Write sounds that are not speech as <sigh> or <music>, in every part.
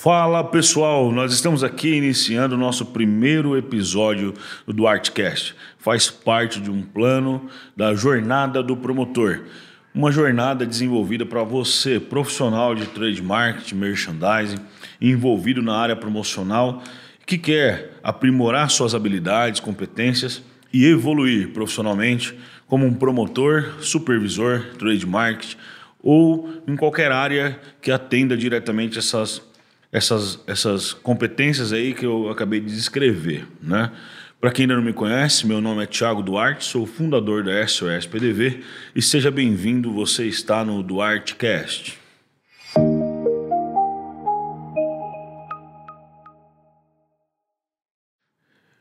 Fala pessoal, nós estamos aqui iniciando o nosso primeiro episódio do Artcast. Faz parte de um plano da jornada do promotor. Uma jornada desenvolvida para você, profissional de trade marketing, merchandising, envolvido na área promocional, que quer aprimorar suas habilidades, competências e evoluir profissionalmente como um promotor, supervisor, trade marketing ou em qualquer área que atenda diretamente essas essas, essas competências aí que eu acabei de descrever, né? Para quem ainda não me conhece, meu nome é Thiago Duarte, sou fundador da SOS PDV e seja bem-vindo, você está no DuarteCast.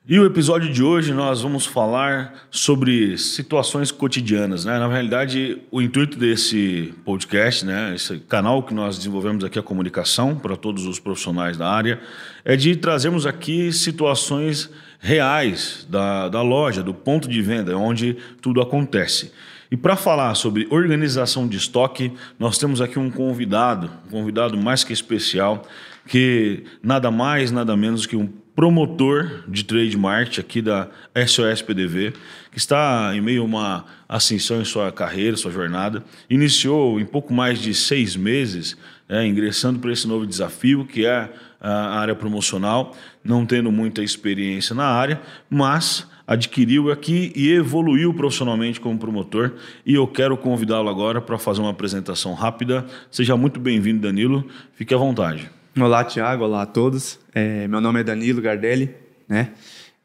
E o episódio de hoje nós vamos falar sobre situações cotidianas, né? Na realidade, o intuito desse podcast, né, esse canal que nós desenvolvemos aqui a comunicação para todos os profissionais da área, é de trazermos aqui situações reais da, da loja, do ponto de venda, onde tudo acontece. E para falar sobre organização de estoque, nós temos aqui um convidado, um convidado mais que especial, que nada mais, nada menos que um promotor de trade marketing aqui da SOS PDV, que está em meio a uma ascensão em sua carreira, sua jornada. Iniciou em pouco mais de seis meses, né, ingressando para esse novo desafio, que é a área promocional, não tendo muita experiência na área, mas adquiriu aqui e evoluiu profissionalmente como promotor. E eu quero convidá-lo agora para fazer uma apresentação rápida. Seja muito bem-vindo, Danilo. Fique à vontade. Olá, Tiago. Olá a todos. É, meu nome é Danilo Gardelli. Né?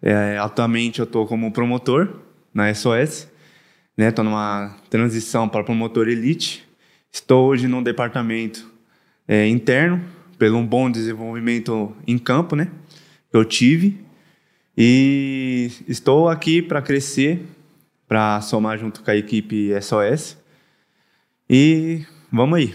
É, atualmente eu estou como promotor na SOS. Estou né? numa transição para promotor elite. Estou hoje num departamento é, interno, pelo um bom desenvolvimento em campo né? que eu tive. E estou aqui para crescer, para somar junto com a equipe SOS. E vamos aí.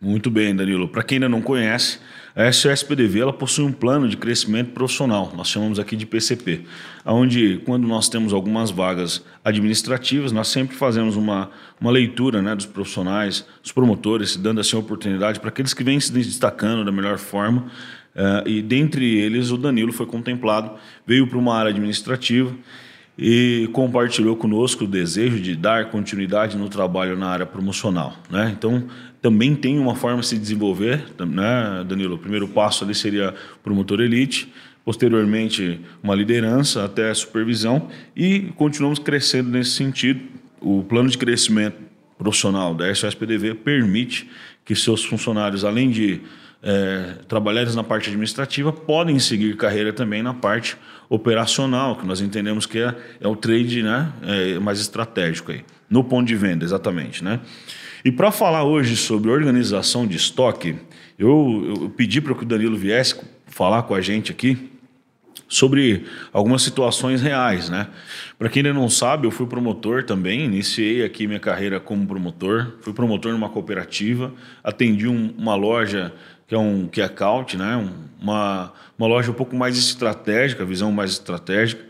Muito bem, Danilo. Para quem ainda não conhece, a SOSPDV ela possui um plano de crescimento profissional, nós chamamos aqui de PCP, onde quando nós temos algumas vagas administrativas, nós sempre fazemos uma, uma leitura né, dos profissionais, dos promotores, dando assim oportunidade para aqueles que vêm se destacando da melhor forma, uh, e dentre eles o Danilo foi contemplado, veio para uma área administrativa, e compartilhou conosco o desejo de dar continuidade no trabalho na área promocional. Né? Então, também tem uma forma de se desenvolver, né, Danilo? O primeiro passo ali seria promotor elite, posteriormente uma liderança até supervisão e continuamos crescendo nesse sentido. O plano de crescimento profissional da SOSPDV permite que seus funcionários, além de é, na parte administrativa, podem seguir carreira também na parte operacional, que nós entendemos que é, é o trade né, é mais estratégico aí, no ponto de venda, exatamente, né? E para falar hoje sobre organização de estoque, eu, eu pedi para que o Danilo viesse falar com a gente aqui sobre algumas situações reais, né? Para quem ainda não sabe, eu fui promotor também, iniciei aqui minha carreira como promotor, fui promotor numa cooperativa, atendi um, uma loja que é um que é né? Um, uma, uma loja um pouco mais estratégica, visão mais estratégica.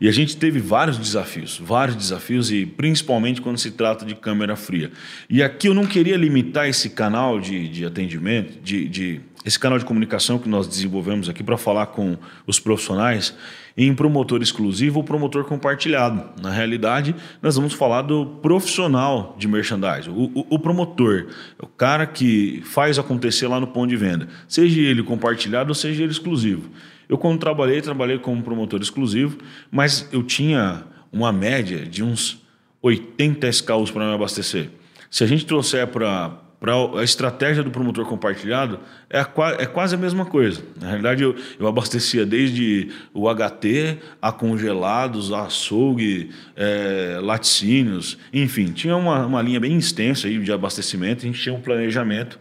E a gente teve vários desafios, vários desafios, e principalmente quando se trata de câmera fria. E aqui eu não queria limitar esse canal de, de atendimento, de, de esse canal de comunicação que nós desenvolvemos aqui para falar com os profissionais em promotor exclusivo ou promotor compartilhado. Na realidade, nós vamos falar do profissional de merchandising, o, o, o promotor, o cara que faz acontecer lá no ponto de venda, seja ele compartilhado ou seja ele exclusivo. Eu, quando trabalhei, trabalhei como promotor exclusivo, mas eu tinha uma média de uns 80 SKUs para me abastecer. Se a gente trouxer para a estratégia do promotor compartilhado, é, a, é quase a mesma coisa. Na realidade, eu, eu abastecia desde o HT a congelados, a açougue, é, laticínios, enfim, tinha uma, uma linha bem extensa aí de abastecimento, a gente tinha um planejamento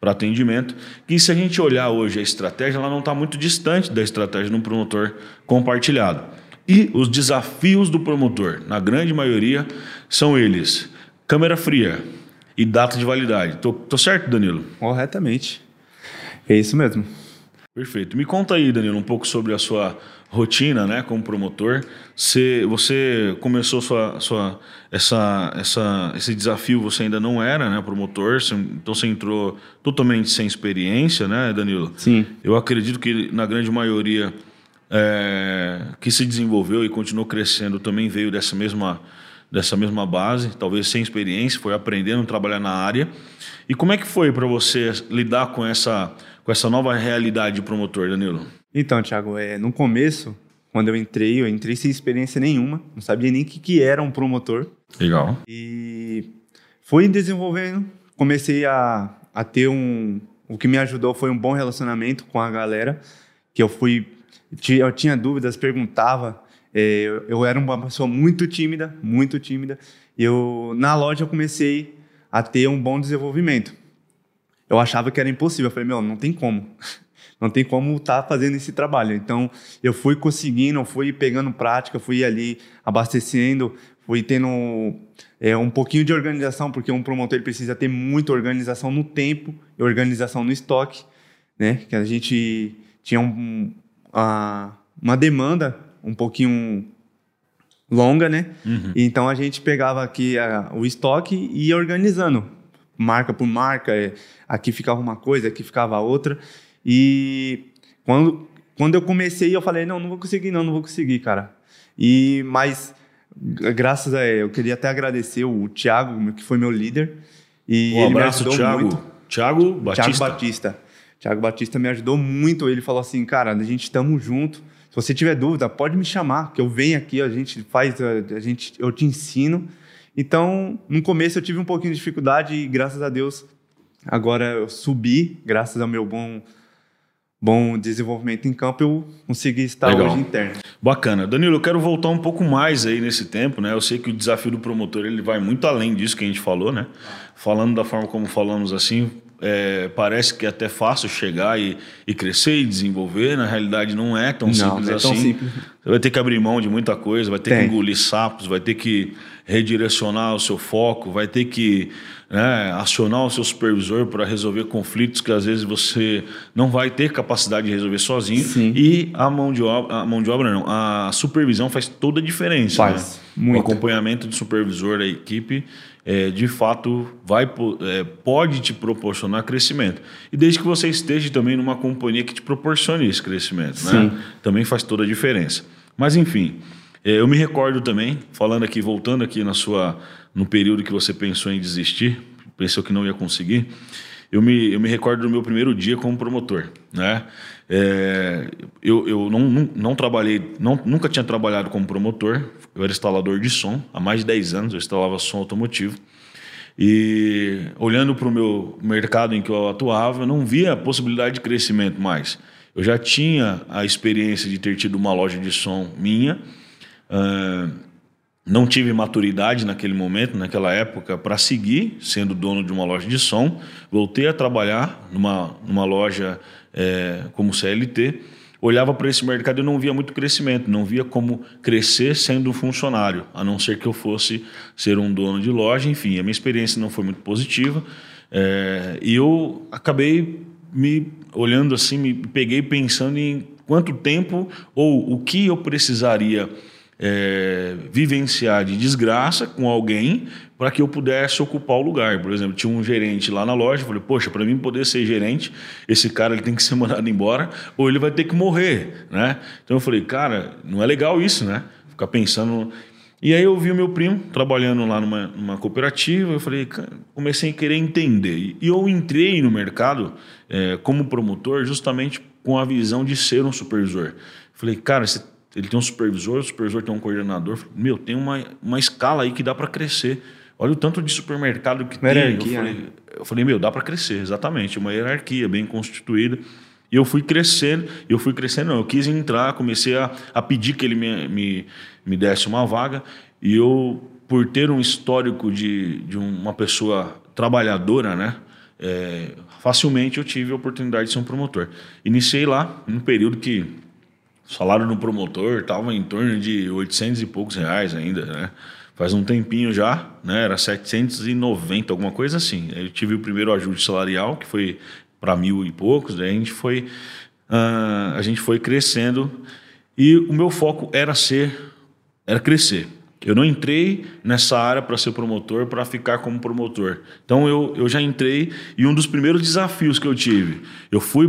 para atendimento, que se a gente olhar hoje a estratégia, ela não está muito distante da estratégia de um promotor compartilhado. E os desafios do promotor, na grande maioria, são eles: câmera fria e data de validade. Tô, tô certo, Danilo? Corretamente. É isso mesmo. Perfeito. Me conta aí, Danilo, um pouco sobre a sua rotina, né, como promotor. Você, você começou sua, sua, essa, essa, esse desafio, você ainda não era, né, promotor, você, então você entrou totalmente sem experiência, né, Danilo? Sim. Eu acredito que na grande maioria é, que se desenvolveu e continuou crescendo também veio dessa mesma dessa mesma base, talvez sem experiência, foi aprendendo a trabalhar na área. E como é que foi para você lidar com essa com essa nova realidade de promotor, Danilo? Então, Thiago, é, no começo, quando eu entrei, eu entrei sem experiência nenhuma, não sabia nem o que, que era um promotor. Legal. E fui desenvolvendo, comecei a, a ter um. O que me ajudou foi um bom relacionamento com a galera, que eu fui. Eu tinha dúvidas, perguntava. É, eu, eu era uma pessoa muito tímida, muito tímida. Eu, na loja eu comecei a ter um bom desenvolvimento eu achava que era impossível. Eu falei, meu, não tem como. <laughs> Não tem como estar tá fazendo esse trabalho. Então, eu fui conseguindo, fui pegando prática, fui ali abastecendo, fui tendo é, um pouquinho de organização, porque um promotor ele precisa ter muita organização no tempo e organização no estoque, né? Que a gente tinha um, a, uma demanda um pouquinho longa, né? Uhum. Então a gente pegava aqui a, o estoque e ia organizando marca por marca, é, aqui ficava uma coisa, aqui ficava outra. E quando, quando eu comecei, eu falei, não, não vou conseguir, não, não vou conseguir, cara. E, mas, graças a eu queria até agradecer o Thiago, que foi meu líder. E um abraço, ele me Thiago. Muito. Thiago Batista. Thiago Batista. Thiago Batista me ajudou muito. Ele falou assim, cara, a gente estamos junto. Se você tiver dúvida, pode me chamar, que eu venho aqui, a gente faz, a gente, eu te ensino. Então, no começo eu tive um pouquinho de dificuldade e graças a Deus agora eu subi, graças ao meu bom bom desenvolvimento em campo, eu consegui estar Legal. hoje interno. Bacana. Danilo, eu quero voltar um pouco mais aí nesse tempo, né? Eu sei que o desafio do promotor ele vai muito além disso que a gente falou, né? Falando da forma como falamos assim, é, parece que é até fácil chegar e, e, crescer e desenvolver. Na realidade, não é tão não, simples não é assim. Tão simples. Você vai ter que abrir mão de muita coisa, vai ter Tem. que engolir sapos, vai ter que redirecionar o seu foco, vai ter que né, acionar o seu supervisor para resolver conflitos que às vezes você não vai ter capacidade de resolver sozinho. Sim. E a mão de obra, a mão de obra não, a supervisão faz toda a diferença. Faz. Né? Muito. O acompanhamento do supervisor da equipe é, de fato vai é, pode te proporcionar crescimento. E desde que você esteja também numa companhia que te proporcione esse crescimento, né? também faz toda a diferença. Mas enfim, é, eu me recordo também, falando aqui, voltando aqui na sua, no período que você pensou em desistir, pensou que não ia conseguir, eu me, eu me recordo do meu primeiro dia como promotor, né? É, eu eu não, não, não trabalhei, não, nunca tinha trabalhado como promotor, eu era instalador de som, há mais de 10 anos eu instalava som automotivo. E olhando para o meu mercado em que eu atuava, eu não via a possibilidade de crescimento mais. Eu já tinha a experiência de ter tido uma loja de som minha, uh, não tive maturidade naquele momento, naquela época, para seguir sendo dono de uma loja de som. Voltei a trabalhar numa, numa loja é, como CLT olhava para esse mercado e não via muito crescimento, não via como crescer sendo um funcionário, a não ser que eu fosse ser um dono de loja. Enfim, a minha experiência não foi muito positiva é, e eu acabei me olhando assim, me peguei pensando em quanto tempo ou o que eu precisaria é, vivenciar de desgraça com alguém para que eu pudesse ocupar o lugar. Por exemplo, tinha um gerente lá na loja, eu falei, poxa, para mim poder ser gerente, esse cara ele tem que ser <laughs> mandado embora ou ele vai ter que morrer, né? Então eu falei, cara, não é legal isso, né? Ficar pensando... E aí eu vi o meu primo trabalhando lá numa, numa cooperativa, eu falei, comecei a querer entender. E eu entrei no mercado é, como promotor justamente com a visão de ser um supervisor. Falei, cara, você ele tem um supervisor, o supervisor tem um coordenador. Meu, tem uma, uma escala aí que dá para crescer. Olha o tanto de supermercado que uma tem. Hierarquia, eu, falei, né? eu falei, meu, dá para crescer, exatamente. Uma hierarquia bem constituída. E eu fui crescendo, eu fui crescendo, não, eu quis entrar, comecei a, a pedir que ele me, me, me desse uma vaga. E eu, por ter um histórico de, de uma pessoa trabalhadora, né? É, facilmente eu tive a oportunidade de ser um promotor. Iniciei lá, num período que salário do promotor estava em torno de 800 e poucos reais ainda, né? Faz um tempinho já, né? Era 790, alguma coisa assim. Eu tive o primeiro ajuste salarial, que foi para mil e poucos, daí a gente foi uh, a gente foi crescendo e o meu foco era ser, era crescer. Eu não entrei nessa área para ser promotor, para ficar como promotor. Então eu, eu já entrei e um dos primeiros desafios que eu tive, eu fui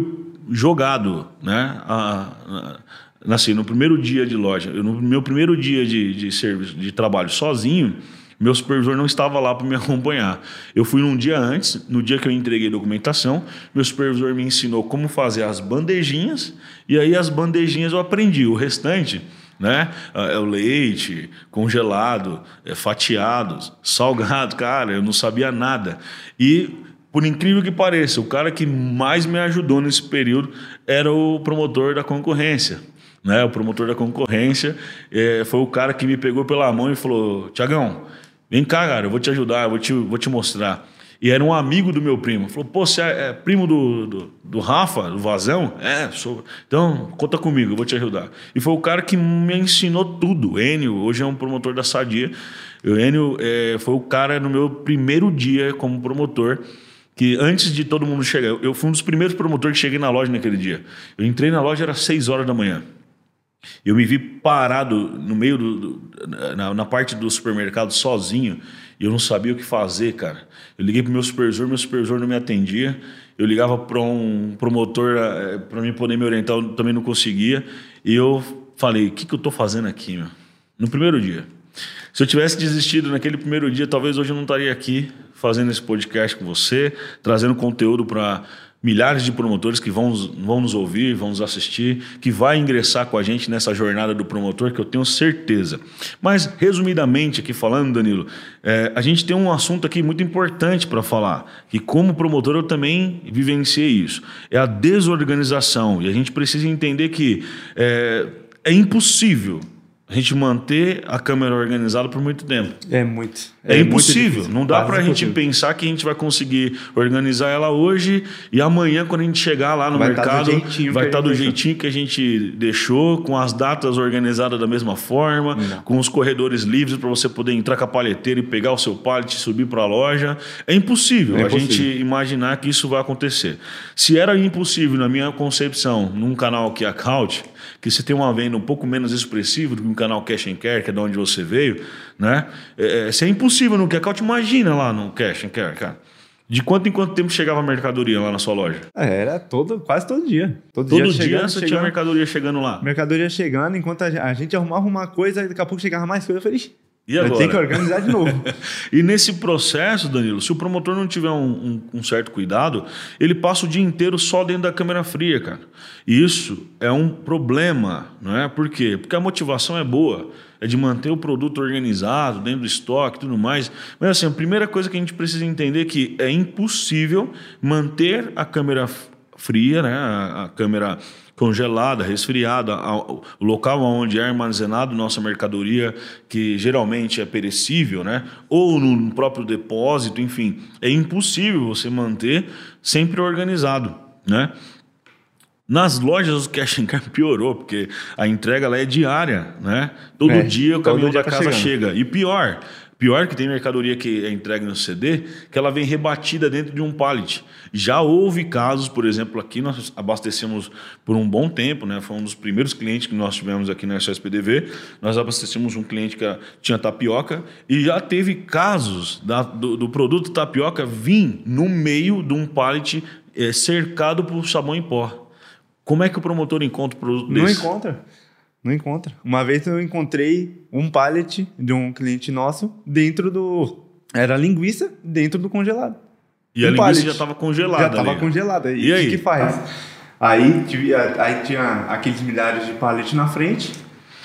jogado, né? A, a, assim, no primeiro dia de loja, no meu primeiro dia de, de serviço, de trabalho sozinho, meu supervisor não estava lá para me <laughs> acompanhar. Eu fui num dia antes, no dia que eu entreguei documentação, meu supervisor me ensinou como fazer as bandejinhas, e aí as bandejinhas eu aprendi. O restante, né? É o leite congelado, é fatiados, salgado, cara, eu não sabia nada. E por incrível que pareça, o cara que mais me ajudou nesse período era o promotor da concorrência. Né? O promotor da concorrência é, foi o cara que me pegou pela mão e falou: Tiagão, vem cá, cara, eu vou te ajudar, eu vou te, vou te mostrar. E era um amigo do meu primo. Falou: pô, você é, é primo do, do, do, Rafa, do Vazão? É, sou. Então, conta comigo, eu vou te ajudar. E foi o cara que me ensinou tudo. Enio, hoje é um promotor da Sadia. O Enio é, foi o cara no meu primeiro dia como promotor que antes de todo mundo chegar, eu fui um dos primeiros promotores que cheguei na loja naquele dia. Eu entrei na loja, era 6 horas da manhã. Eu me vi parado no meio do, do na, na, parte do supermercado sozinho e eu não sabia o que fazer, cara. Eu liguei pro meu supervisor, meu supervisor não me atendia. Eu ligava para um promotor eh, para mim poder me orientar, eu também não conseguia. E eu falei: "O que que eu tô fazendo aqui, meu?" No primeiro dia. Se eu tivesse desistido naquele primeiro dia, talvez hoje eu não estaria aqui fazendo esse podcast com você, trazendo conteúdo para milhares de promotores que vão, vão nos ouvir, vão nos assistir, que vai ingressar com a gente nessa jornada do promotor, que eu tenho certeza. Mas, resumidamente, aqui falando, Danilo, é, a gente tem um assunto aqui muito importante para falar, que como promotor eu também vivenciei isso. É a desorganização. E a gente precisa entender que é, é impossível a gente manter a câmera organizada por muito tempo. É muito. É, é impossível. Muito não dá para a gente pensar que a gente vai conseguir organizar ela hoje e amanhã, quando a gente chegar lá no vai tá mercado, tá vai estar tá do jeitinho que a gente deixou, com as datas organizadas da mesma forma, não. com os corredores livres para você poder entrar com a palheteira e pegar o seu pallet e subir para a loja. É impossível, é impossível a gente imaginar que isso vai acontecer. Se era impossível, na minha concepção, num canal que é a Couch, que você tem uma venda um pouco menos expressiva do que um canal Cash and Care, que é de onde você veio, né? É, é, isso é impossível no Cash. Imagina lá no Cash and Care, cara. De quanto em quanto tempo chegava a mercadoria lá na sua loja? É, era todo, quase todo dia. Todo, todo dia, dia chegando, você chegando, tinha mercadoria chegando lá? Mercadoria chegando, enquanto a gente arrumava uma coisa, daqui a pouco chegava mais coisa. Eu falei? Tem que organizar de novo. <laughs> e nesse processo, Danilo, se o promotor não tiver um, um, um, certo cuidado, ele passa o dia inteiro só dentro da câmera fria, cara. E isso é um problema, não é? Por quê? Porque a motivação é boa, é de manter o produto organizado, dentro do estoque e tudo mais. Mas assim, a primeira coisa que a gente precisa entender é que é impossível manter a câmera fria, né? a, a câmera congelada, resfriada, o local onde é armazenado nossa mercadoria, que geralmente é perecível, né? ou no próprio depósito, enfim, é impossível você manter sempre organizado. Né? Nas lojas o cash and carry piorou, porque a entrega lá é diária, né? Todo é, dia o caminhão da tá casa chega. E pior, Pior que tem mercadoria que é entregue no CD, que ela vem rebatida dentro de um pallet. Já houve casos, por exemplo, aqui nós abastecemos por um bom tempo, né? Foi um dos primeiros clientes que nós tivemos aqui na SSPDV. Nós abastecemos um cliente que tinha tapioca e já teve casos da, do, do, produto tapioca vir no meio de um pallet é, cercado por sabão em pó. Como é que o promotor encontra o produto Não desse? Não encontra. Não encontra. Uma vez eu encontrei um pallet de um cliente nosso dentro do. Era linguiça dentro do congelado. E um a linguiça pallet. já estava congelada. Já estava congelada. E, e aí? O que, que faz? Aí, aí tinha aqueles milhares de pallets na frente.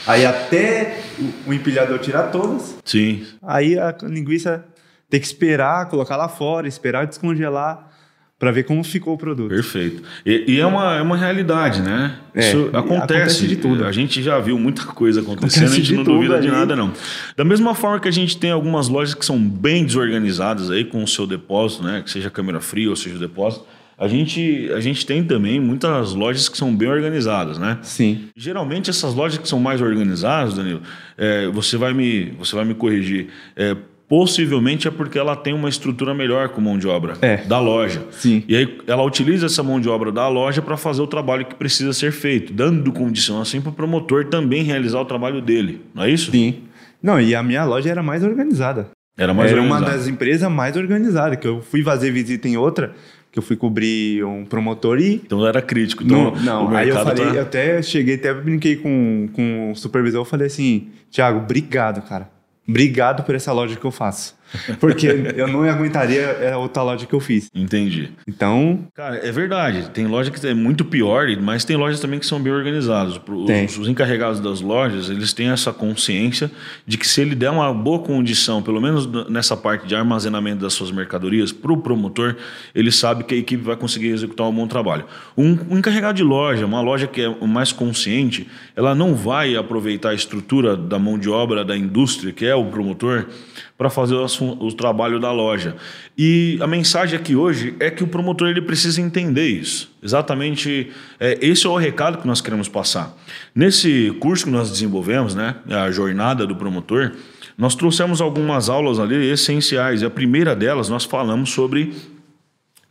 Aí até o, o empilhador tirar todas. Sim. Aí a linguiça tem que esperar, colocar lá fora, esperar descongelar para ver como ficou o produto. Perfeito. E, e, é, uma, é uma realidade, né? É, Isso acontece. acontece de tudo. A gente já viu muita coisa acontecendo, acontece a gente não duvida ali. de nada, não. Da mesma forma que a gente tem algumas lojas que são bem desorganizadas aí com o seu depósito, né? Que seja câmera fria ou seja o depósito. A gente, a gente tem também muitas lojas que são bem organizadas, né? Sim. Geralmente essas lojas que são mais organizadas, Danilo, é, você, vai me, você vai me corrigir. É, possivelmente é porque ela tem uma estrutura melhor com mão de obra É. da loja. Sim. E aí ela utiliza essa mão de obra da loja para fazer o trabalho que precisa ser feito, dando condição assim para o promotor também realizar o trabalho dele. Não é isso? Sim. Não, e a minha loja era mais organizada. Era mais era organizado. uma das empresas mais organizadas, que eu fui fazer visita em outra, que eu fui cobrir um promotor e Então era crítico. Então, Não, não. aí eu mercado falei, tá- eu até cheguei, até brinquei com, com o supervisor, eu falei assim, Thiago, obrigado, cara. Obrigado por essa loja que eu faço. Porque eu não aguentaria a outra loja que eu fiz. Entendi. Então, Cara, é verdade. Tem loja que é muito pior, mas tem lojas também que são bem organizadas. Os, os encarregados das lojas, eles têm essa consciência de que se ele der uma boa condição, pelo menos nessa parte de armazenamento das suas mercadorias, para o promotor, ele sabe que a equipe vai conseguir executar um bom trabalho. Um, um encarregado de loja, uma loja que é mais consciente, ela não vai aproveitar a estrutura da mão de obra da indústria, que é o promotor, para fazer o, o trabalho da loja. E a mensagem aqui hoje é que o promotor ele precisa entender isso. Exatamente, é, esse é o recado que nós queremos passar. Nesse curso que nós desenvolvemos, né, a jornada do promotor, nós trouxemos algumas aulas ali essenciais. E a primeira delas nós falamos sobre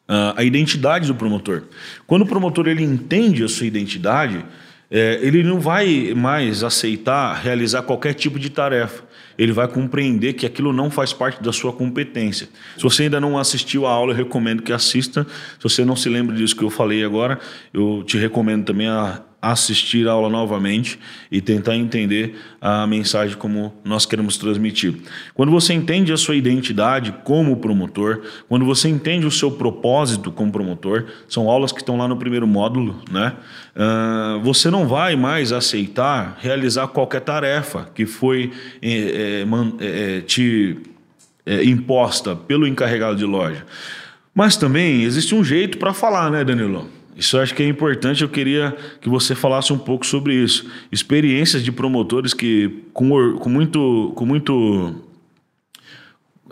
ah, a identidade do promotor. Quando o promotor ele entende a sua identidade, eh, ele não vai mais aceitar realizar qualquer tipo de tarefa. Ele vai compreender que aquilo não faz parte da sua competência. Se você ainda não assistiu a aula, eu recomendo que assista. Se você não se lembra disso que eu falei agora, eu te recomendo também a assistir a aula novamente e tentar entender a mensagem como nós queremos transmitir. Quando você entende a sua identidade como promotor, quando você entende o seu propósito como promotor, são aulas que estão lá no primeiro módulo, né? Ah, você não vai mais aceitar realizar qualquer tarefa que foi eh, eh, te eh, imposta pelo encarregado de loja. Mas também existe um jeito para falar, né, Danilo? Isso acho que é importante. Eu queria que você falasse um pouco sobre isso. Experiências de promotores que, com, com muito, com muito,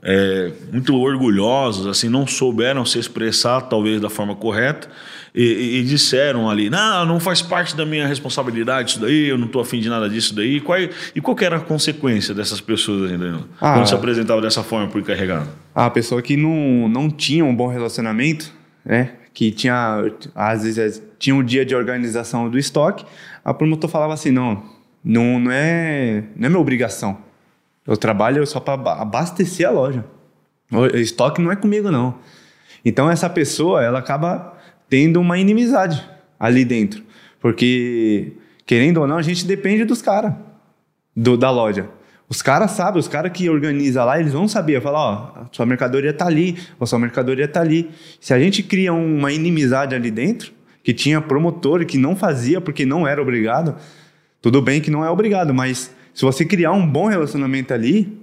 é, muito orgulhosos, assim, não souberam se expressar talvez da forma correta e, e- e disseram ali, não, não faz parte da minha responsabilidade isso daí, eu não estou afim de nada disso daí. Qual, é- e qual era a consequência dessas pessoas ainda, Ah. quando se apresentavam dessa forma o encarregado? a pessoa que não, não tinha um bom relacionamento, né? Que tinha, às vezes, tinha um dia de organização do estoque, a promotor falava assim, não, não, não, é, não é minha obrigação. Eu trabalho só para abastecer a loja. O estoque não é comigo, não. Então, essa pessoa, ela acaba tendo uma inimizade ali dentro. Porque, querendo ou não, a gente depende dos caras do- da loja. Os caras sabem, os caras que organizam lá, eles vão saber, falar, ó, a sua mercadoria tá ali, a sua mercadoria tá ali. Se a gente cria uma inimizade ali dentro, que tinha promotor que não fazia porque não era obrigado, tudo bem que não é obrigado, mas se você criar um bom relacionamento ali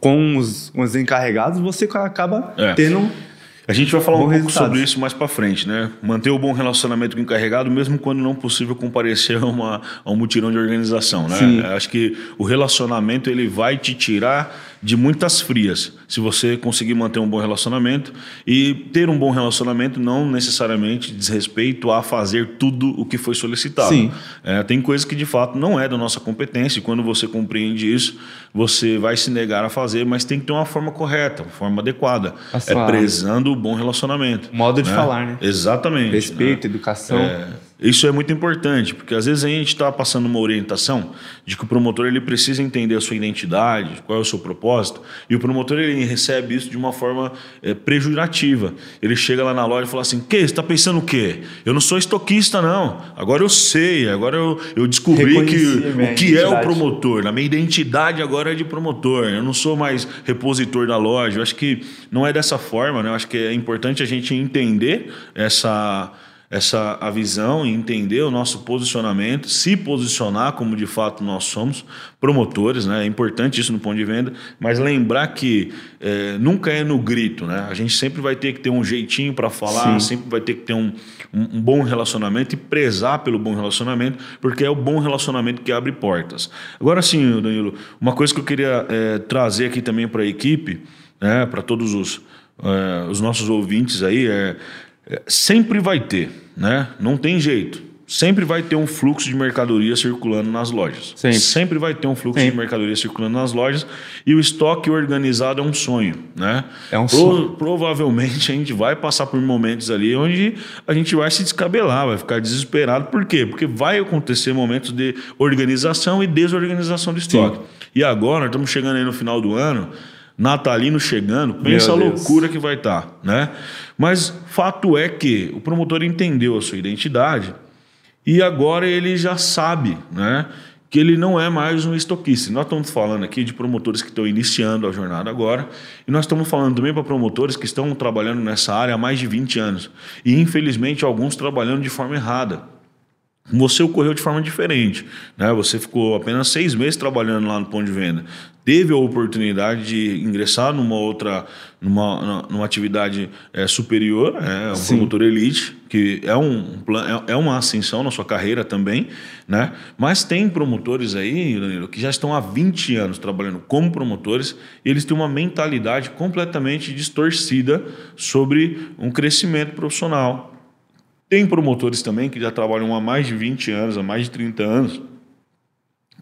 com os, com os encarregados, você acaba É. tendo A gente vai falar um pouco sobre isso mais para frente, né? Manter o bom relacionamento com o encarregado, mesmo quando não possível comparecer a, uma, a um mutirão de organização, né? Sim. Acho que o relacionamento ele vai te tirar de muitas frias, se você conseguir manter um bom relacionamento e ter um bom relacionamento não necessariamente diz respeito a fazer tudo o que foi solicitado. Sim. É, tem coisas que de fato não é da nossa competência e quando você compreende isso, você vai se negar a fazer, mas tem que ter uma forma correta, uma forma adequada. A É prezando o bom relacionamento. Modo de falar, né? Exatamente. respeito, né? educação. É, isso é muito importante, porque às vezes a gente está passando uma orientação de que o promotor ele precisa entender a sua identidade, qual é o seu propósito, e o promotor ele recebe isso de uma forma é, pejorativa. Ele chega lá na loja e fala assim: "Que? Você está pensando o quê? Eu não sou estoquista não. Agora eu sei. Agora eu, eu descobri que Reconheci o que é o identidade." promotor. Na minha identidade agora é de promotor. Eu não sou mais repositor da loja. Eu acho que não é dessa forma, né? Eu acho que é importante a gente entender essa essa a visão e entender o nosso posicionamento, se posicionar como de fato nós somos promotores, né? É importante isso no ponto de venda, mas lembrar que é, nunca é no grito, né? A gente sempre vai ter que ter um jeitinho para falar, Sim. sempre vai ter que ter um, um, um bom relacionamento e prezar pelo bom relacionamento, porque é o bom relacionamento que abre portas. Agora sim, Danilo, uma coisa que eu queria é, trazer aqui também para a equipe, né, para todos os, é, os nossos ouvintes aí, é, é, sempre vai ter, né? Não tem jeito. sempre vai ter um fluxo de mercadoria circulando nas lojas. Sempre. Sempre vai ter um fluxo Sempre. de mercadoria circulando nas lojas e o estoque organizado é um sonho, né? É um Pro- sonho. Provavelmente a gente vai passar por momentos ali onde a gente vai se descabelar, vai ficar desesperado. Por quê? Porque vai acontecer momentos de organização e desorganização do estoque. E agora, estamos chegando aí no final do ano, natalino chegando, pensa a Deus. loucura que vai estar, né? Mas fato é que o promotor entendeu a sua identidade e agora ele já sabe, né? Que ele não é mais um estoquista. Nós estamos falando aqui de promotores que estão iniciando a jornada agora, e nós estamos falando também para promotores que estão trabalhando nessa área há mais de 20 anos. E infelizmente alguns trabalhando de forma errada. Você ocorreu de forma diferente, né? Você ficou apenas seis meses trabalhando lá no ponto de venda, teve a oportunidade de ingressar numa outra, numa, numa atividade eh, superior, é um Sim. promotor elite, que é um é é uma ascensão na sua carreira também, né? Mas tem promotores aí, Danilo, que já estão há 20 anos trabalhando como promotores, e eles têm uma mentalidade completamente distorcida sobre um crescimento profissional, tem promotores também que já trabalham há mais de 20 anos, há mais de 30 anos,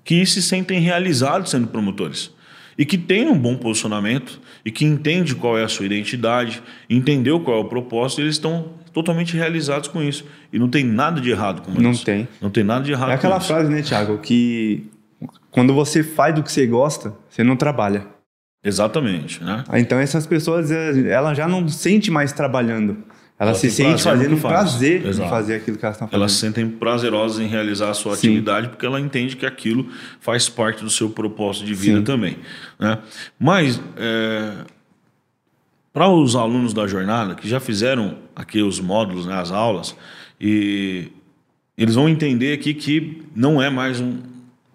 que se sentem realizados sendo promotores. E que têm um bom posicionamento e que entende qual é a sua identidade, entendeu qual é o propósito, e eles estão totalmente realizados com isso. E não tem nada de errado com Não isso. tem. Não tem nada de errado É aquela isso. frase, né, Thiago, que quando você faz do que você gosta, você não trabalha. Exatamente, né? Ah, Então essas pessoas, eh, ela já não sente mais trabalhando. Ela, se sente fazendo faz. prazer em fazer aquilo que elas estão fazendo. Elas se sentem prazerosas em realizar a sua Sim. atividade porque ela entende que aquilo faz parte do seu propósito de vida Sim. também. Né? Mas, para os alunos da jornada que já fizeram aqui os módulos, né, as aulas, e eles vão entender aqui que não é mais um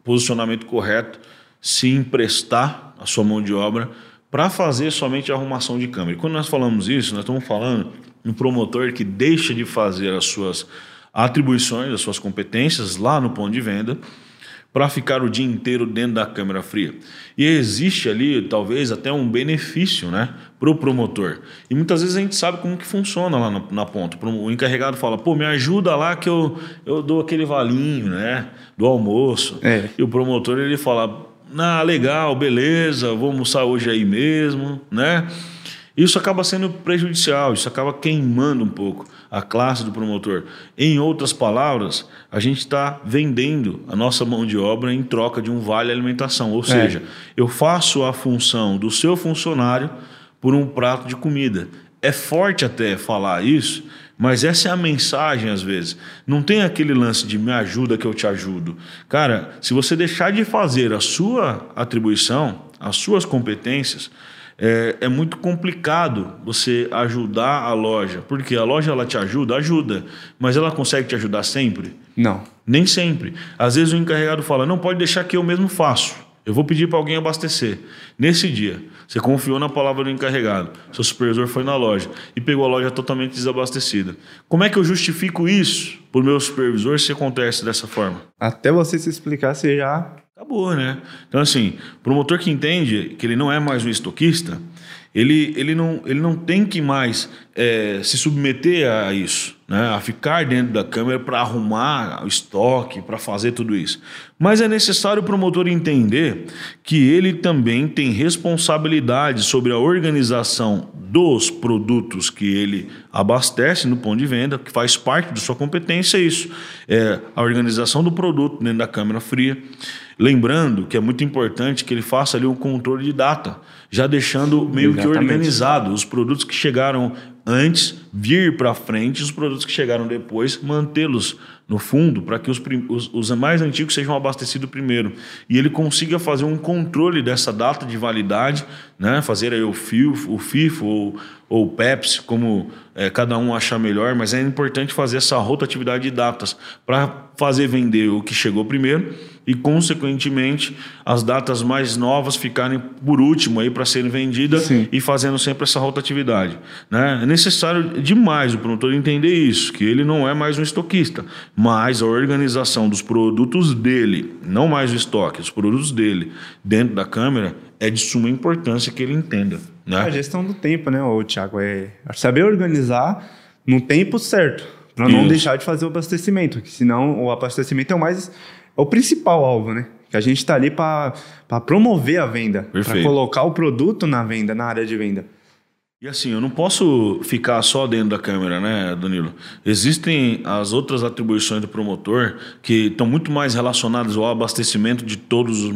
posicionamento correto se emprestar a sua mão de obra para fazer somente a arrumação de câmera. E quando nós falamos isso, nós estamos falando um promotor que deixa de fazer as suas atribuições, as suas competências lá no ponto de venda para ficar o dia inteiro dentro da câmera fria. E existe ali, talvez, até um benefício né, para o promotor. E muitas vezes a gente sabe como que funciona lá na, na ponta. O encarregado fala, pô, me ajuda lá que eu, eu dou aquele valinho né, do almoço. É. E o promotor ele fala, ah, legal, beleza, vou almoçar hoje aí mesmo, né? Isso acaba sendo prejudicial, isso acaba queimando um pouco a classe do promotor. Em outras palavras, a gente está vendendo a nossa mão de obra em troca de um vale alimentação. Ou seja, eu faço a função do seu funcionário por um prato de comida. É forte até falar isso, mas essa é a mensagem às vezes. Não tem aquele lance de me ajuda que eu te ajudo. Cara, se você deixar de fazer a sua atribuição, as suas competências, é, é, muito complicado você ajudar a loja. Porque a loja ela te ajuda, ajuda, mas ela consegue te ajudar sempre? Não. Nem sempre. Às vezes o encarregado fala: não pode deixar que eu mesmo faço. Eu vou pedir para alguém abastecer. Nesse dia, você confiou na palavra do encarregado. Seu supervisor foi na loja e pegou a loja totalmente desabastecida. Como é que eu justifico isso para o meu supervisor se acontece dessa forma? Até você se explicar, você já. Acabou, né? Então, assim, promotor que entende que ele não é mais um estoquista, ele, ele, não, ele não tem que mais é, se submeter a isso, né? a ficar dentro da câmera para arrumar o estoque, para fazer tudo isso. Mas é necessário o promotor entender que ele também tem responsabilidade sobre a organização dos produtos que ele abastece no ponto de venda, que faz parte da sua competência isso. É a organização do produto dentro da câmera fria. Lembrando que é muito importante que ele faça ali um controle de data, já deixando meio Exatamente. que organizado os produtos que chegaram antes vir para frente, os produtos que chegaram depois mantê-los no fundo para que os, os, os mais antigos sejam abastecidos primeiro e ele consiga fazer um controle dessa data de validade, né? Fazer aí o FIFO, o FIFO ou, ou o Pepsi, como eh, cada um achar melhor, mas é importante fazer essa rotatividade de datas para fazer vender o que chegou primeiro e, consequentemente, as datas mais novas ficarem por último aí para serem vendidas Sim. e fazendo sempre essa rotatividade. Né? É necessário demais o promotor entender isso, que ele não é mais um estoquista, mas a organização dos produtos dele, não mais o estoque, os produtos dele dentro da câmera é de suma importância que ele entenda. A Né? gestão do tempo, né, ô, Thiago? É saber organizar no tempo certo. para não deixar de fazer o abastecimento, porque senão o abastecimento é o mais é o principal alvo, né? Que a gente está ali para promover a venda, para colocar o produto na venda, na área de venda. E assim, eu não posso ficar só dentro da câmera, né, Danilo? Existem as outras atribuições do promotor que estão muito mais relacionadas ao abastecimento de todos os,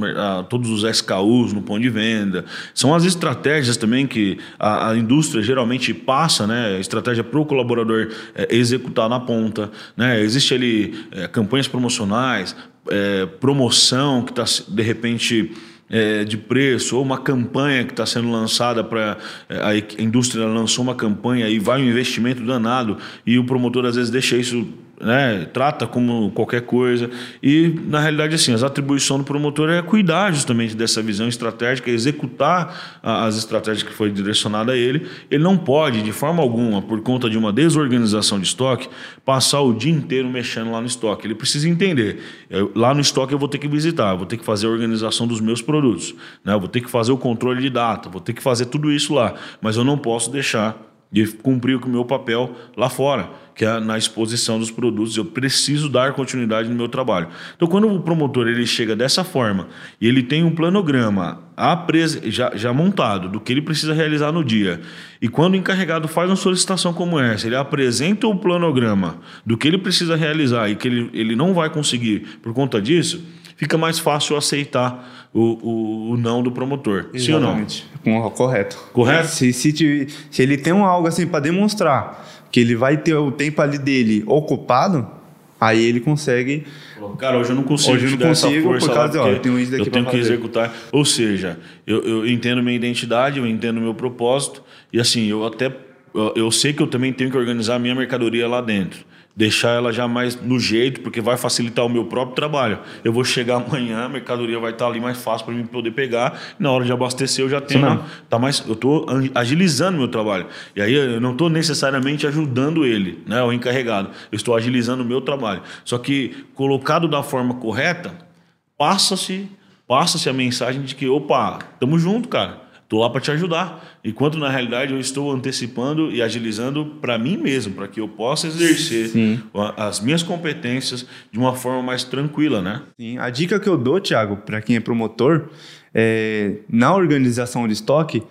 todos os SKUs no ponto de venda. São as estratégias também que a, a indústria geralmente passa, né? Estratégia para o colaborador é, executar na ponta. Né? Existe ali é, campanhas promocionais, é, promoção que está, de repente é, de preço ou uma campanha que está sendo lançada para é, a indústria lançou uma campanha e vai um investimento danado e o promotor às vezes deixa isso né, trata como qualquer coisa. E, na realidade, assim, as atribuições do promotor é cuidar justamente dessa visão estratégica, executar as estratégias que foi direcionada a ele. Ele não pode, de forma alguma, por conta de uma desorganização de estoque, passar o dia inteiro mexendo lá no estoque. Ele precisa entender. Eu, lá no estoque eu vou ter que visitar, vou ter que fazer a organização dos meus produtos, né, vou ter que fazer o controle de data, vou ter que fazer tudo isso lá. Mas eu não posso deixar de cumprir o meu papel lá fora, que é na exposição dos produtos. Eu preciso dar continuidade no meu trabalho. Então, quando o promotor ele chega dessa forma e ele tem um planograma já, já montado do que ele precisa realizar no dia, e quando o encarregado faz uma solicitação como essa, ele apresenta o planograma do que ele precisa realizar e que ele, ele não vai conseguir por conta disso, fica mais fácil aceitar o, o, o não do promotor. Exatamente. Sim ou não? Correto. Correto? Se, se, se ele tem algo assim para demonstrar que ele vai ter o tempo ali dele ocupado, aí ele consegue. Cara, hoje eu não consigo hoje eu não consigo, por causa, lá, ó, eu tenho, isso eu tenho que executar. Ou seja, eu, eu entendo minha identidade, eu entendo meu propósito, e assim, eu até eu, eu sei que eu também tenho que organizar a minha mercadoria lá dentro deixar ela já mais no jeito, porque vai facilitar o meu próprio trabalho. Eu vou chegar <laughs> amanhã, a mercadoria vai estar ali mais fácil para mim poder pegar. Na hora de abastecer, eu já tenho. Tá mais, eu estou agilizando meu trabalho. E aí eu não estou necessariamente ajudando ele, né, o encarregado. Eu estou agilizando o meu trabalho. Só que colocado da forma correta, passa-se passa-se a mensagem de que, opa, tamo junto, cara. Estou lá para te ajudar. Enquanto na realidade eu estou antecipando e agilizando para mim mesmo, para que eu possa exercer Sim. as minhas competências de uma forma mais tranquila, né? Sim. A dica que eu dou, Thiago, para quem é promotor, é, na organização de estoque,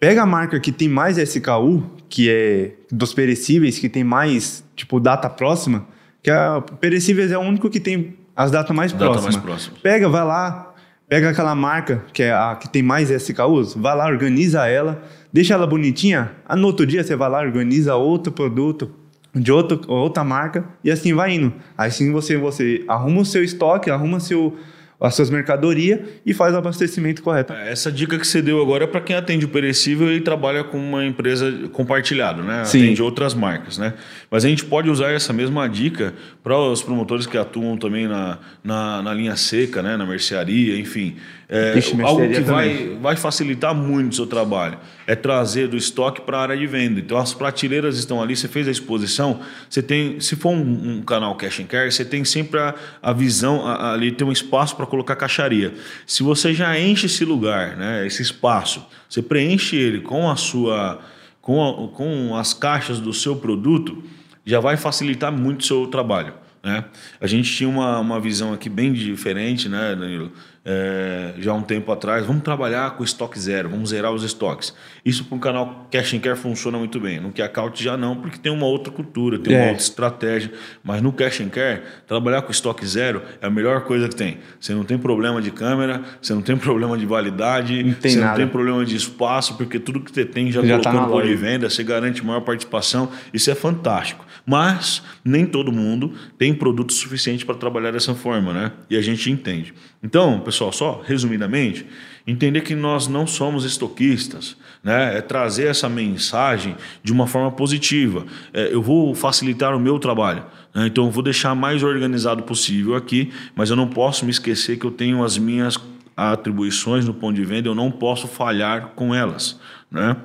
pega a marca que tem mais SKU, que é dos perecíveis, que tem mais tipo data próxima, que a perecíveis é o único que tem as datas mais data próximas. Mais próxima. Pega, vai lá, Pega aquela marca que é a que tem mais SKUs, vai lá, organiza ela, deixa ela bonitinha. Ah, no outro dia você vai lá, organiza outro produto de outro, outra marca e assim vai indo. Assim você, você arruma o seu estoque, arruma seu, as suas mercadorias e faz o abastecimento correto. É, essa dica que você deu agora é para quem atende o perecível e trabalha com uma empresa compartilhada, né? Sim. Atende outras marcas, né? Mas a gente pode usar essa mesma dica para os promotores que atuam também na, na, na linha seca, né? Na mercearia, enfim. É, algo que vai, vai facilitar muito o seu trabalho é trazer do estoque para a área de venda. Então as prateleiras estão ali, você fez a exposição, você tem, se for um, um canal cash and carry, você tem sempre a, a visão a, a, ali tem um espaço para colocar caixaria. Se você já enche esse lugar, né, esse espaço, você preenche ele com a sua com, com as caixas do seu produto, já vai facilitar muito o seu trabalho. Né? A gente tinha uma, uma visão aqui bem diferente, né, Danilo? é, já há um tempo atrás, vamos trabalhar com estoque zero, vamos zerar os estoques. Isso para um canal Cash and Care funciona muito bem. No Account já não, porque tem uma outra cultura, tem uma é. outra estratégia. Mas no Cash and Care, trabalhar com estoque zero é a melhor coisa que tem. Você não tem problema de câmera, você não tem <laughs> problema de validade, não você nada. não tem problema de espaço, porque tudo que você tem já, já colocou tá no ponto de venda, você garante maior participação. Isso é fantástico. Mas nem todo mundo tem produto suficiente para trabalhar dessa forma, né? E a gente entende. Então, pessoal, só resumidamente, entender que nós não somos estoquistas, né? É trazer essa mensagem de uma forma positiva. É, eu vou facilitar o meu trabalho, né? então eu vou deixar mais organizado possível aqui, mas eu não posso me esquecer que eu tenho as minhas atribuições no ponto de venda, eu não posso falhar com elas, né?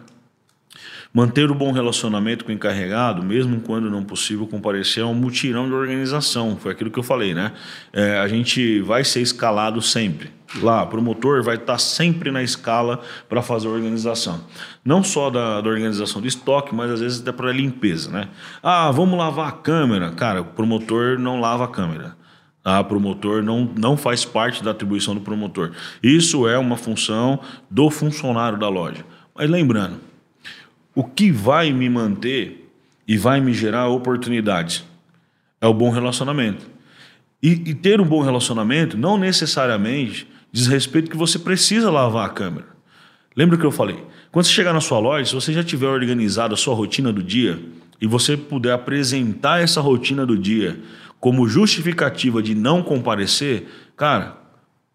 Manter o bom relacionamento com o encarregado, mesmo quando não possível comparecer, é um mutirão de organização. Foi aquilo que eu falei, né? É, a gente vai ser escalado sempre. Lá, o promotor vai estar sempre na escala para fazer a organização. Não só da, da, organização de estoque, mas às vezes até para a limpeza, né? Ah, vamos lavar a câmera. Cara, o promotor não lava a câmera. Ah, promotor não, não faz parte da atribuição do promotor. Isso é uma função do funcionário da loja. Mas lembrando, o que vai me manter e vai me gerar oportunidades é o bom relacionamento. E, e ter um bom relacionamento não necessariamente diz respeito que você precisa lavar a câmera. Lembra que eu falei? Quando você chegar na sua loja, se você já tiver organizado a sua rotina do dia e você puder apresentar essa rotina do dia como justificativa de não comparecer, cara,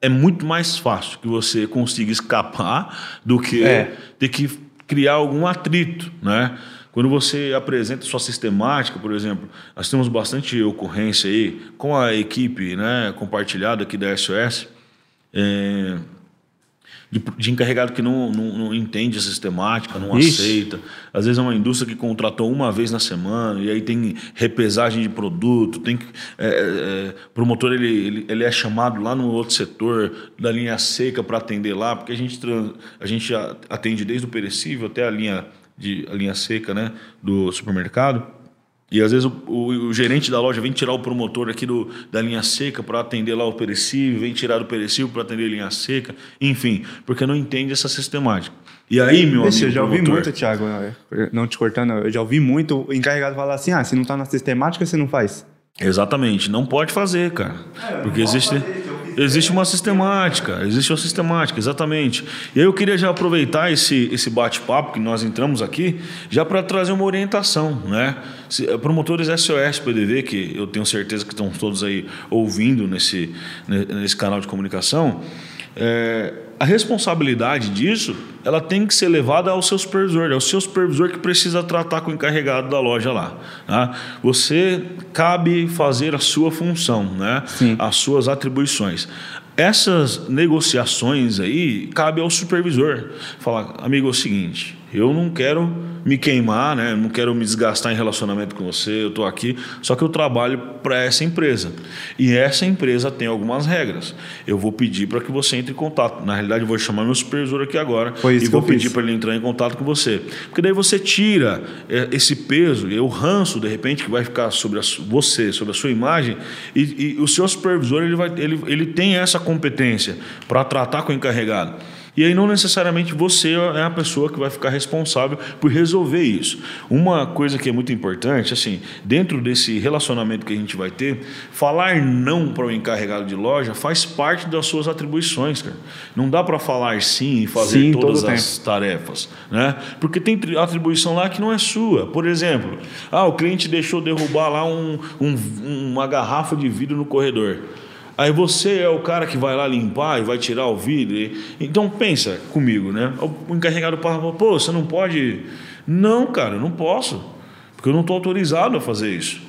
é muito mais fácil que você consiga escapar do que é. ter que criar algum atrito, né? Quando você apresenta sua sistemática, por exemplo, nós temos bastante ocorrência aí com a equipe né, compartilhada aqui da SOS, é, de, de, encarregado que não, não, não, entende a sistemática, não Ixi. aceita. Às vezes é uma indústria que contratou uma vez na semana e aí tem repesagem de produto, tem é, é, promotor ele, ele, ele, é chamado lá no outro setor da linha seca para atender lá, porque a gente, a gente atende desde o perecível até a linha, de, a linha seca né, do supermercado. E às vezes o, o, o, gerente da loja vem tirar o promotor aqui do, da linha seca para atender lá o perecível, vem tirar do perecível para atender a linha seca, enfim, porque não entende essa sistemática. E aí, meu Esse, amigo. Eu já ouvi promotor, muito, Thiago, não te cortando, eu já ouvi muito o encarregado falar assim: ah, se não está na sistemática, você não faz. Exatamente, não pode fazer, cara. É, porque existe. Fazer Existe uma sistemática, existe uma sistemática, exatamente. E aí eu queria já aproveitar esse, esse bate-papo que nós entramos aqui, já para trazer uma orientação, né? Eh, promotores SOS PDV, que eu tenho certeza que estão todos aí ouvindo nesse, nesse canal de comunicação, é, a responsabilidade disso ela tem que ser levada ao seu supervisor, é o seu supervisor que precisa tratar com o encarregado da loja lá. Tá? Você cabe fazer a sua função, né? as suas atribuições. Essas negociações aí cabe ao supervisor. Falar, amigo, é o seguinte, eu não quero me queimar, né? não quero me desgastar em relacionamento com você, eu estou aqui, só que eu trabalho para essa empresa. E essa empresa tem algumas regras. Eu vou pedir para que você entre em contato. Na realidade, eu vou chamar meu supervisor aqui agora e vou pedir para ele entrar em contato com você. Porque daí você tira é, esse peso e o ranço, de repente, que vai ficar sobre a, você, sobre a sua imagem, e, e o seu supervisor ele, vai, ele, ele tem essa competência para tratar com o encarregado. E aí não necessariamente você é a pessoa que vai ficar responsável por resolver isso. Uma coisa que é muito importante, assim, dentro desse relacionamento que a gente vai ter, falar não para o encarregado de loja faz parte das suas atribuições, cara. Não dá para falar sim e fazer sim, todas as tempo. tarefas, né? Porque tem atribuição lá que não é sua. Por exemplo, ah, o cliente deixou derrubar lá um, um, uma garrafa de vidro no corredor. Aí você é o cara que vai lá limpar e vai tirar o vidro. Então pensa comigo, né? O encarregado fala, pô, você não pode. Não, cara, eu não posso. Porque eu não estou autorizado a fazer isso.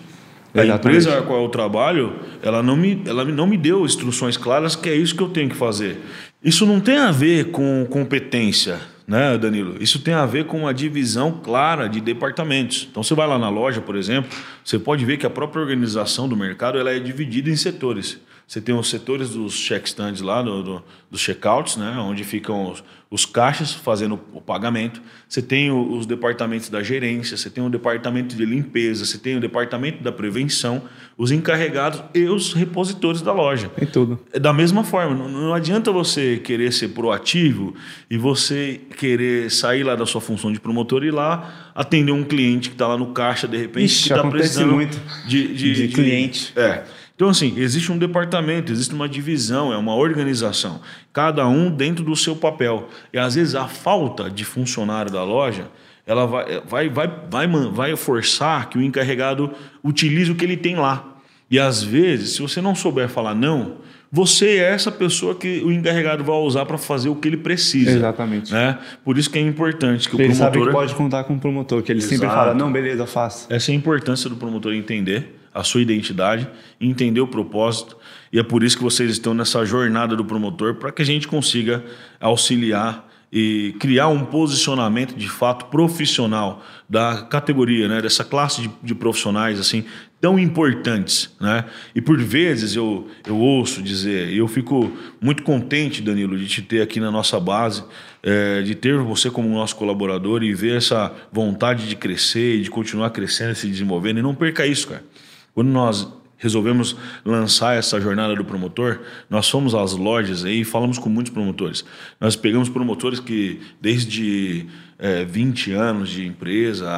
A empresa a qual eu trabalho, ela não, me, ela não me deu instruções claras que é isso que eu tenho que fazer. Isso não tem a ver com competência, né, Danilo? Isso tem a ver com uma divisão clara de departamentos. Então, você vai lá na loja, por exemplo, você pode ver que a própria organização do mercado ela é dividida em setores. Você tem os setores dos check stands lá, do, do, dos checkouts, né, onde ficam os, os, caixas fazendo o pagamento. Você tem o, os departamentos da gerência, você tem o departamento de limpeza, você tem o departamento da prevenção, os encarregados e os repositores da loja. Tem tudo. É da mesma forma, não, não adianta você querer ser proativo e você querer sair lá da sua função de promotor e ir lá atender um cliente que está lá no caixa de repente Ixi, que está precisando muito de, de, de, de cliente. É. Então, assim, existe um departamento, existe uma divisão, é uma organização, cada um dentro do seu papel. E às vezes a falta de funcionário da loja ela vai, vai, vai, vai, vai forçar que o encarregado utilize o que ele tem lá. E às vezes, se você não souber falar não, você é essa pessoa que o encarregado vai usar para fazer o que ele precisa. Exatamente. Né? Por isso que é importante que o ele promotor. Sabe que pode contar com o promotor, que ele Exato. sempre fala, não, beleza, faça. Essa é a importância do promotor entender a sua identidade, entender o propósito. E é por isso que vocês estão nessa jornada do promotor, para que a gente consiga auxiliar e criar um posicionamento de fato profissional da categoria, né, dessa classe de, de, profissionais assim tão importantes, né? E por vezes eu, eu ouço dizer, e eu fico muito contente, Danilo, de te ter aqui na nossa base, é, de ter você como nosso colaborador e ver essa vontade de crescer de continuar crescendo se desenvolvendo. E não perca isso, cara. Quando nós resolvemos lançar essa jornada do promotor, nós fomos às lojas aí e falamos com muitos promotores. Nós pegamos promotores que desde é, 20 anos de empresa,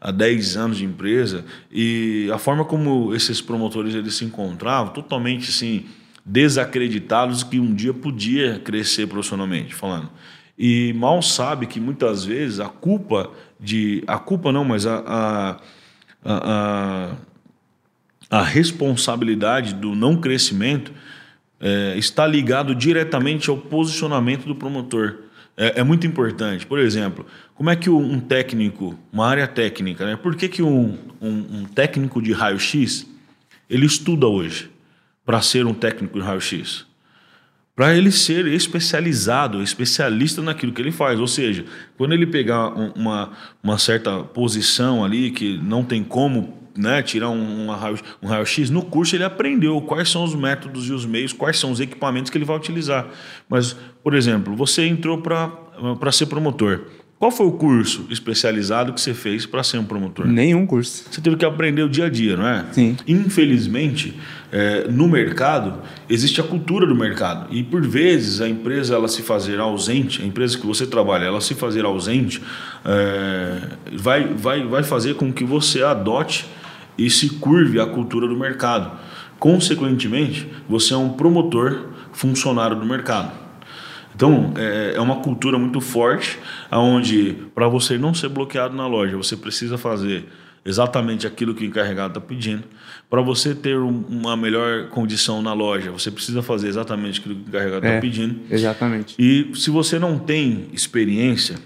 a, a 10 anos de empresa, e a forma como esses promotores eles se encontravam, totalmente assim, desacreditados que um dia podia crescer profissionalmente, falando. E mal sabe que muitas vezes a culpa de. A culpa não, mas a, a, a, a responsabilidade do não crescimento é, está ligado diretamente ao posicionamento do promotor. É, é, muito importante. Por exemplo, como é que um técnico, uma área técnica, né? por que, que um, um, um técnico de raio-x ele estuda hoje para ser um técnico de raio-x? Para ele ser especializado, especialista naquilo que ele faz. Ou seja, quando ele pegar uma, uma certa posição ali que não tem como né, tirar um, raio, um raio-x, no curso ele aprendeu quais são os métodos e os meios, quais são os equipamentos que ele vai utilizar. Mas, por exemplo, você entrou para ser promotor. Qual foi o curso especializado que você fez para ser um promotor? Nenhum curso. Você teve que aprender o dia a dia, não é? Sim. Infelizmente, é, no mercado, existe a cultura do mercado. E por vezes a empresa ela se fazer ausente, a empresa que você trabalha, ela se fazer ausente, é, vai, vai, vai fazer com que você adote e se curve à cultura do mercado. Consequentemente, você é um promotor funcionário do mercado. Então, é, é uma cultura muito forte, onde para você não ser bloqueado na loja, você precisa fazer exatamente aquilo que o encarregado está pedindo. Para você ter uma melhor condição na loja, você precisa fazer exatamente aquilo que o encarregado está é, pedindo. Exatamente. E se você não tem experiência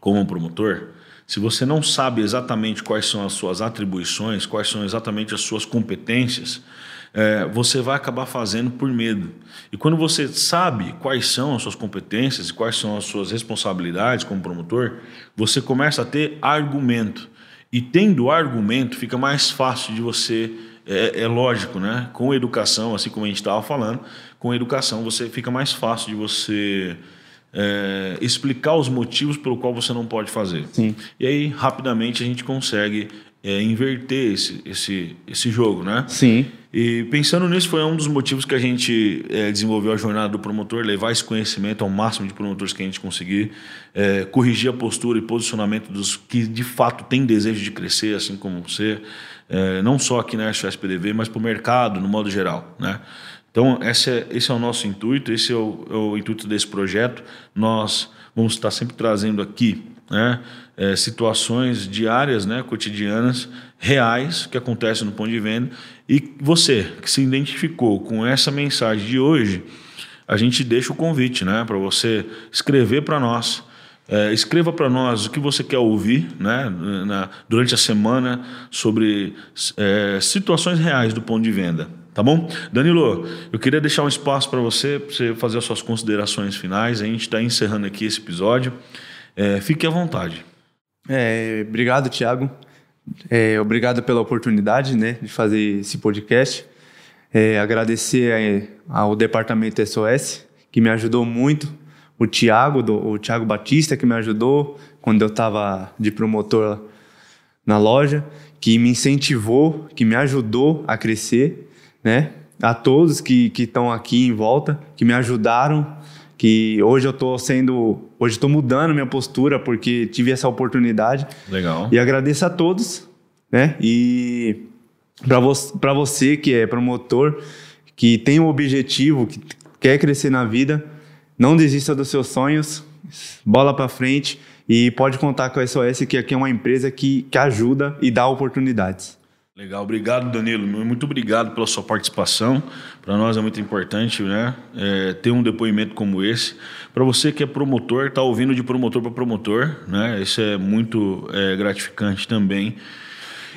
como promotor, se você não sabe exatamente quais são as suas atribuições, quais são exatamente as suas competências, é, você vai acabar fazendo por medo. E quando você sabe quais são as suas competências, quais são as suas responsabilidades como promotor, você começa a ter argumento. E tendo argumento, fica mais fácil de você. É, é lógico, né? Com educação, assim como a gente estava falando, com educação você fica mais fácil de você é, explicar os motivos pelo qual você não pode fazer. Sim. E aí, rapidamente, a gente consegue é, inverter esse, esse, esse jogo, né? Sim. E pensando nisso, foi um dos motivos que a gente é, desenvolveu a jornada do promotor, levar esse conhecimento ao máximo de promotores que a gente conseguir, é, corrigir a postura e posicionamento dos que de fato têm desejo de crescer, assim como você, é, não só aqui na SPDV, mas para o mercado, no modo geral, né? Então, esse é, esse é o nosso intuito, esse é o, é o intuito desse projeto. Nós vamos estar sempre trazendo aqui né, é, situações diárias, né, cotidianas, reais, que acontecem no ponto de venda. E você que se identificou com essa mensagem de hoje, a gente deixa o convite né, para você escrever para nós. É, escreva para nós o que você quer ouvir né, na, durante a semana sobre é, situações reais do ponto de venda. Tá bom? Danilo, eu queria deixar um espaço para você, para você fazer as suas considerações finais. A gente está encerrando aqui esse episódio. É, fique à vontade. É, obrigado, Thiago. É, obrigado pela oportunidade né, de fazer esse podcast. É, agradecer é, ao Departamento SOS, que me ajudou muito. O Thiago, do, o Thiago Batista, que me ajudou quando eu estava de promotor na loja, que me incentivou, que me ajudou a crescer né? A todos que estão aqui em volta, que me ajudaram, que hoje eu estou sendo, hoje estou mudando minha postura porque tive essa oportunidade. Legal. E agradeço a todos, né? E para vo você que é promotor, que tem um objetivo, que quer crescer na vida, não desista dos seus sonhos, bola para frente e pode contar com a SOS, que aqui é uma empresa que, que ajuda e dá oportunidades. Legal, obrigado Danilo, muito obrigado pela sua participação. Para nós é muito importante, né, é, ter um depoimento como esse. Para você que é promotor, está ouvindo de promotor para promotor, né, isso é muito é, gratificante também.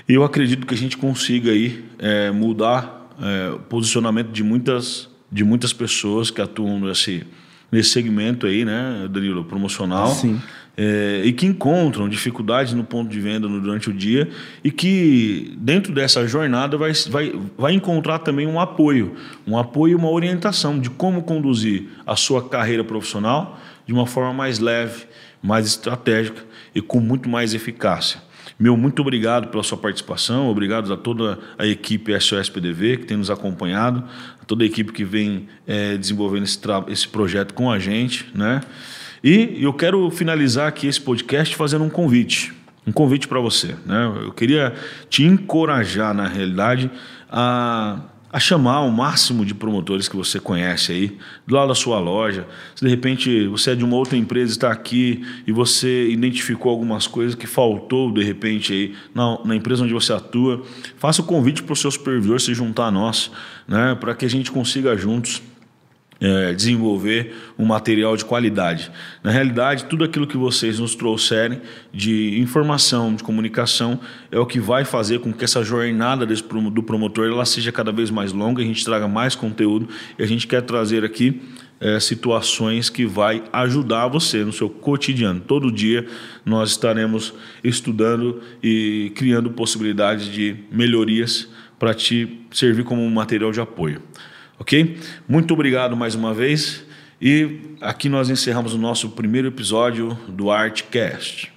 E eu acredito que a gente consiga aí é, mudar é, o posicionamento de muitas de muitas pessoas que atuam nesse nesse segmento aí, né, Danilo, promocional. Sim. É, e que encontram dificuldades no ponto de venda durante o dia e que dentro dessa jornada vai, vai, vai encontrar também um apoio, um apoio e uma orientação de como conduzir a sua carreira profissional de uma forma mais leve, mais estratégica e com muito mais eficácia. Meu muito obrigado pela sua participação, obrigado a toda a equipe SOS PDV que tem nos acompanhado, a toda a equipe que vem é, desenvolvendo esse, esse projeto com a gente, né? E eu quero finalizar aqui esse podcast fazendo um convite, um convite para você, né? Eu queria te encorajar, na realidade, a a chamar o máximo de promotores que você conhece aí, do lado da sua loja. Se de repente você é de uma outra empresa está aqui e você identificou algumas coisas que faltou de repente aí na, na empresa onde você atua, faça o convite para o seu supervisor se juntar a nós, né, para que a gente consiga juntos é, desenvolver um material de qualidade. Na realidade, tudo aquilo que vocês nos trouxerem de informação, de comunicação, é o que vai fazer com que essa jornada desse, do promotor ela seja cada vez mais longa, a gente traga mais conteúdo e a gente quer trazer aqui é, situações que vai ajudar você no seu cotidiano. Todo dia nós estaremos estudando e criando possibilidades de melhorias para te servir como um material de apoio. Ok? Muito obrigado mais uma vez. E aqui nós encerramos o nosso primeiro episódio do Artcast.